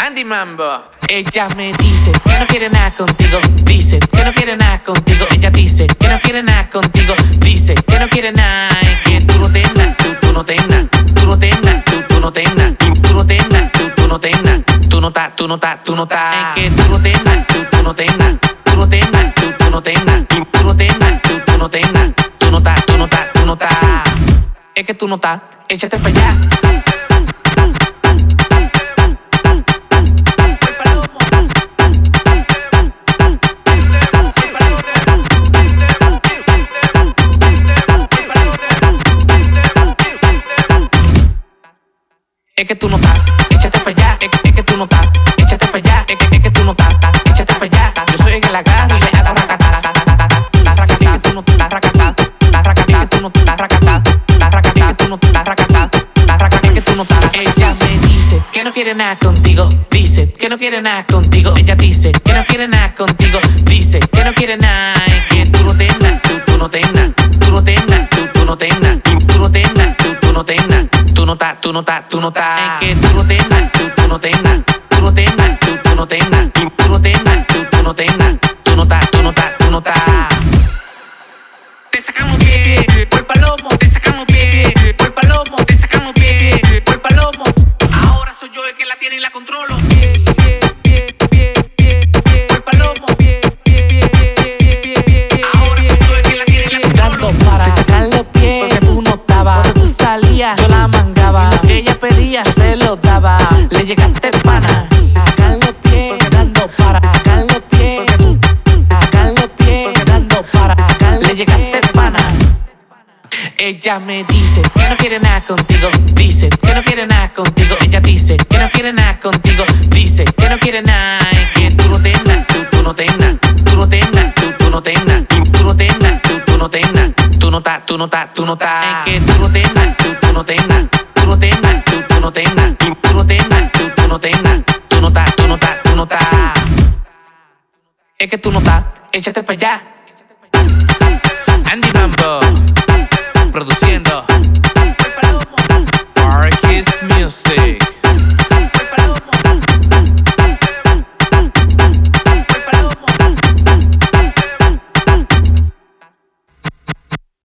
Andy Mambo. Ella me dice que no quiere nada contigo. Dice que no quiere nada contigo. Ella dice que no quiere nada contigo. Dice que no quiere nada. Que tú no tengas, tú, tú no tengas. Tú no tengas, tú, tú no tengas. Tú no tengas, tú, tú no tengas. Tú no estás, tú no estás, tú no estás. Es que tú no tengas, tú, tú no tengas. Tú no tengas, tú, tú no tengas. Tú no tengas, tú, tú no tengas. Tú no estás, tú no estás, tú no estás. Es que tú no estás. Échate para allá. Es que tú no estás, échate para allá, es, que- es que tú no estás, échate para allá, es que, es que tú no estás, échate para allá. Yo soy el que la le hago racata, la racata, tú no estás racata, la racata, tú no estás racata, la racata, tú no estás racata, la racata, es que tú no estás. Ella me dice que no quiere nada contigo, dice que no quiere nada contigo, ella dice que no quiere nada contigo, dice que no quiere nada, Tú no estás, tú no estás, tú. Es que tú no tengas, tú, tú no tengas. Tú no tengas, tú, tú no tengas. Tú no tengas, tú, tú no tengas. Tú no estás, tú no estás, tú no estás. Te sacamos bien, por palomo, te sacamos bien, por palomo, te sacamos bien, por palomo. Ahora soy yo el que la tiene y la controlo. Llegaste pana. Los pies porque dando para. Los pies los porque dando para. Le llegaste pana. Ella me dice que no quiere nada contigo. Dice que no quiere nada contigo. Ella dice que no quiere nada contigo. Dice que no quiere nada. Que tú no tengas, tú, tú no tengas. Tú no tengas, tú, tú no tengas. Tú no tengas, tú, tú no tengas. Tú no estás, tú no estás, tú no estás. Es que tú no tengas, tú, tú no tengas. Tú no tengas, tú, tú no tengas. Es que tú no estás. Échate para allá. Andy Mambo